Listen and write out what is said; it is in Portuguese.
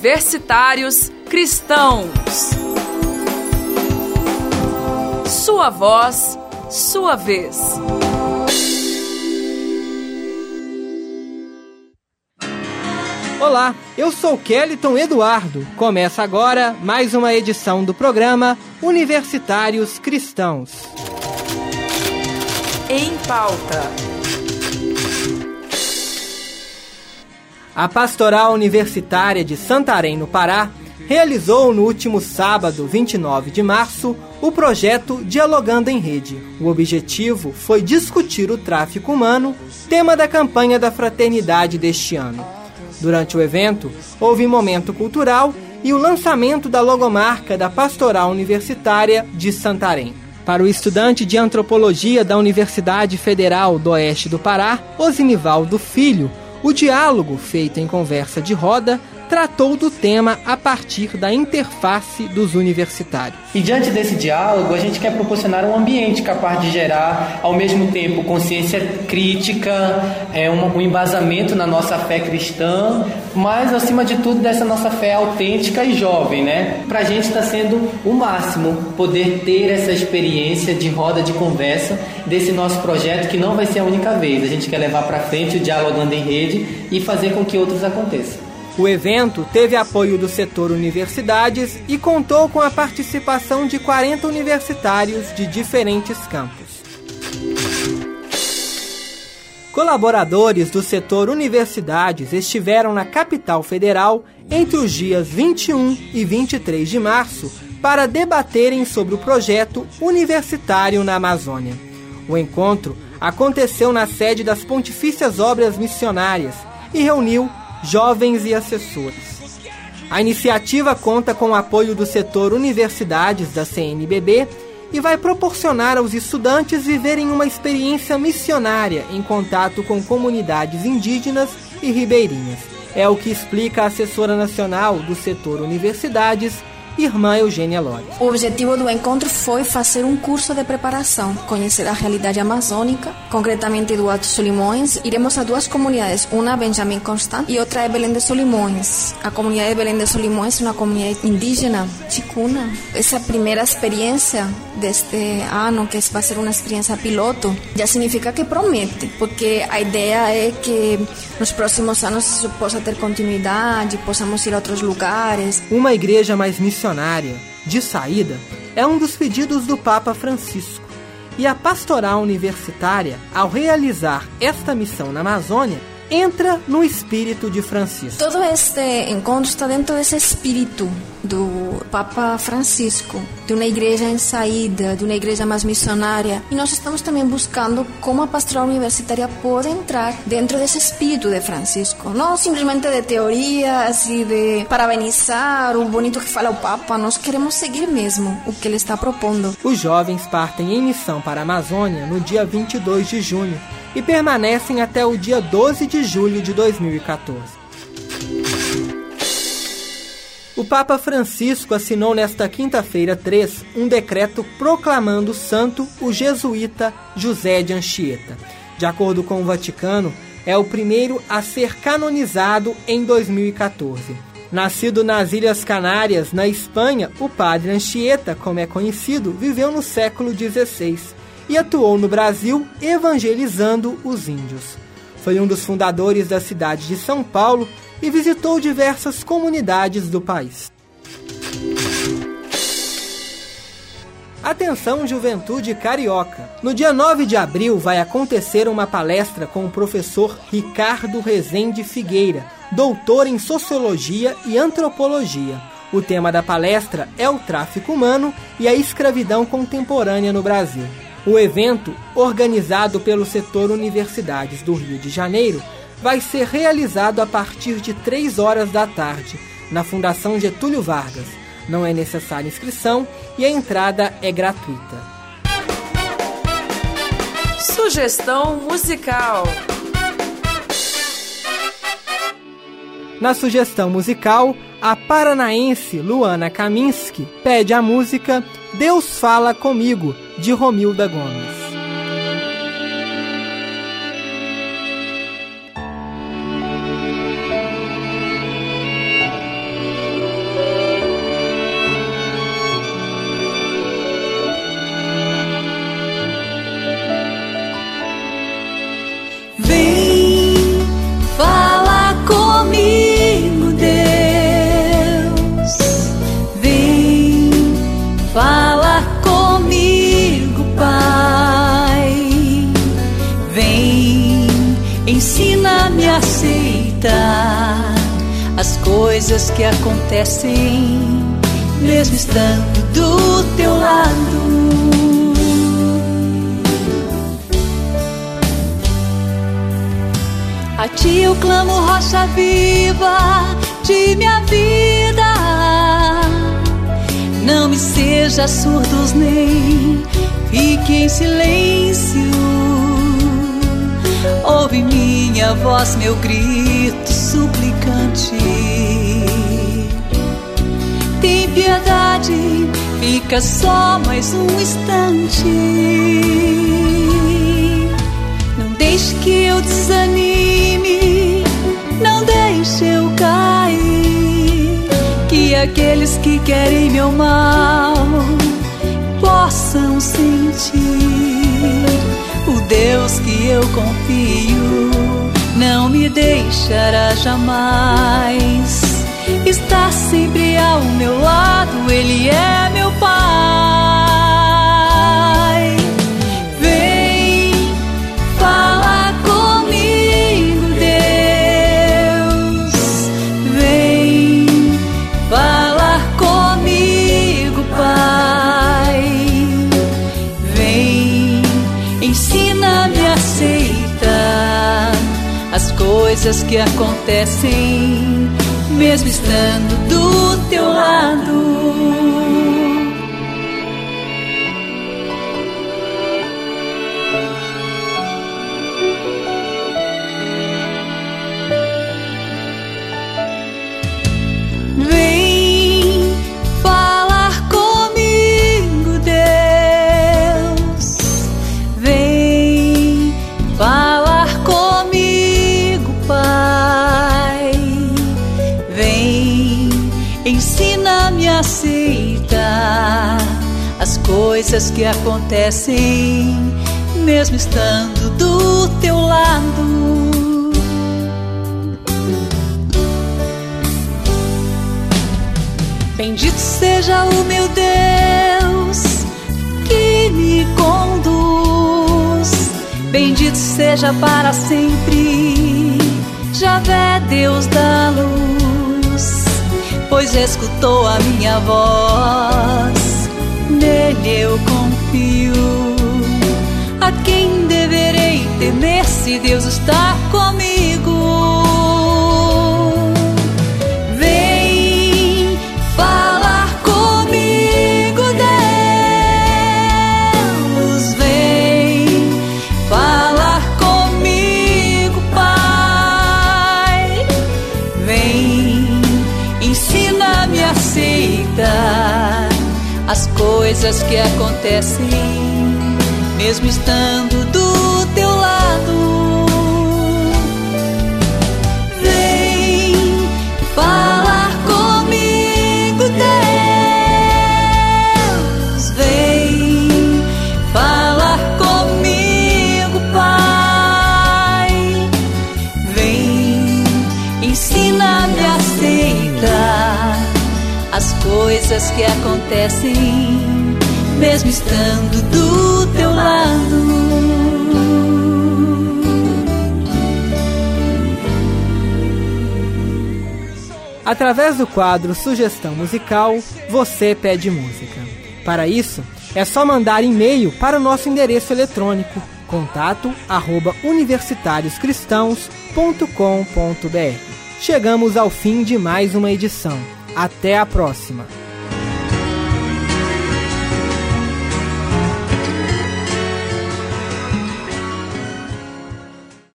Universitários Cristãos. Sua voz, sua vez. Olá, eu sou Kellyton Eduardo. Começa agora mais uma edição do programa Universitários Cristãos. Em pauta. A Pastoral Universitária de Santarém, no Pará, realizou no último sábado, 29 de março, o projeto Dialogando em Rede. O objetivo foi discutir o tráfico humano, tema da campanha da fraternidade deste ano. Durante o evento, houve momento cultural e o lançamento da logomarca da Pastoral Universitária de Santarém. Para o estudante de antropologia da Universidade Federal do Oeste do Pará, Osinivaldo Filho, o diálogo, feito em conversa de roda, tratou do tema a partir da interface dos universitários. E diante desse diálogo, a gente quer proporcionar um ambiente capaz de gerar, ao mesmo tempo, consciência crítica, é, um, embasamento na nossa fé cristã, mas, acima de tudo, dessa nossa fé autêntica e jovem, né? Para a gente está sendo o máximo poder ter essa experiência de roda de conversa desse nosso projeto, que não vai ser a única vez. A gente quer levar para frente o Dialogando em Rede e fazer com que outros aconteçam. O evento teve apoio do setor universidades e contou com a participação de 40 universitários de diferentes campos. Colaboradores do setor universidades estiveram na capital federal entre os dias 21 e 23 de março para debaterem sobre o projeto universitário na Amazônia. O encontro aconteceu na sede das Pontifícias Obras Missionárias e reuniu jovens e assessores. A iniciativa conta com o apoio do setor universidades da CNBB e vai proporcionar aos estudantes viverem uma experiência missionária em contato com comunidades indígenas e ribeirinhas. É o que explica a assessora nacional do setor universidades, irmã Eugênia Lores. O objetivo do encontro foi fazer um curso de preparação, conhecer a realidade amazônica, concretamente do Alto Solimões. Iremos a duas comunidades, uma Benjamin Constant e outra é Belém de Solimões. A comunidade de Belém de Solimões é uma comunidade indígena, chicuna. Essa primeira experiência deste ano, que vai ser uma experiência piloto, já significa que promete, porque a ideia é que nos próximos anos isso possa ter continuidade, possamos ir a outros lugares. Uma igreja mais missionária, de saída, é um dos pedidos do Papa Francisco. E a pastoral universitária, ao realizar esta missão na Amazônia, entra no espírito de Francisco. Todo este encontro está dentro desse espírito do Papa Francisco, de uma igreja em saída, de uma igreja mais missionária. E nós estamos também buscando como a pastoral universitária pode entrar dentro desse espírito de Francisco. Não simplesmente de teorias e de parabenizar o bonito que fala o Papa, nós queremos seguir mesmo o que ele está propondo. Os jovens partem em missão para a Amazônia no dia 22 de junho e permanecem até o dia 12 de julho de 2014. O Papa Francisco assinou nesta quinta-feira 3 um decreto proclamando santo o jesuíta José de Anchieta. De acordo com o Vaticano, é o primeiro a ser canonizado em 2014. Nascido nas Ilhas Canárias, na Espanha, o padre Anchieta, como é conhecido, viveu no século XVI e atuou no Brasil evangelizando os índios. Foi um dos fundadores da cidade de São Paulo e visitou diversas comunidades do país. Atenção, juventude carioca! No dia 9 de abril vai acontecer uma palestra com o professor Ricardo Rezende Figueira, doutor em Sociologia e Antropologia. O tema da palestra é o tráfico humano e a escravidão contemporânea no Brasil. O evento, organizado pelo setor Universidades do Rio de Janeiro, vai ser realizado a partir de 3 horas da tarde, na Fundação Getúlio Vargas. Não é necessária inscrição e a entrada é gratuita. Sugestão musical. Na sugestão musical, a paranaense Luana Kaminski pede a música Deus Fala Comigo, de Romilda Gomes. Aceita as coisas que acontecem, mesmo estando do teu lado. A ti eu clamo, rocha viva de minha vida. Não me seja surdos nem fique em silêncio. Ouve minha voz, meu grito suplicante. Tem piedade, fica só mais um instante deixe que eu desanime, não deixe eu cair. Que aqueles que querem meu mal possam sentir o Deus que eu confio não me deixará jamais. Está sempre ao meu lado, Ele é meu Pai. Coisas que acontecem, mesmo estando do teu lado. Coisas que acontecem, mesmo estando do teu lado. Bendito seja o meu Deus que me conduz, bendito seja para sempre, Javé, Deus da luz, pois escutou a minha voz nele eu confio. A quem deverei temer se Deus está comigo? As coisas que acontecem, mesmo estando do coisas que acontecem, mesmo estando do teu lado. Através do quadro Sugestão Musical, você pede música. Para isso, é só mandar e-mail para o nosso endereço eletrônico contato arroba universitarioscristãos.com.br. Chegamos ao fim de mais uma edição. Até a próxima!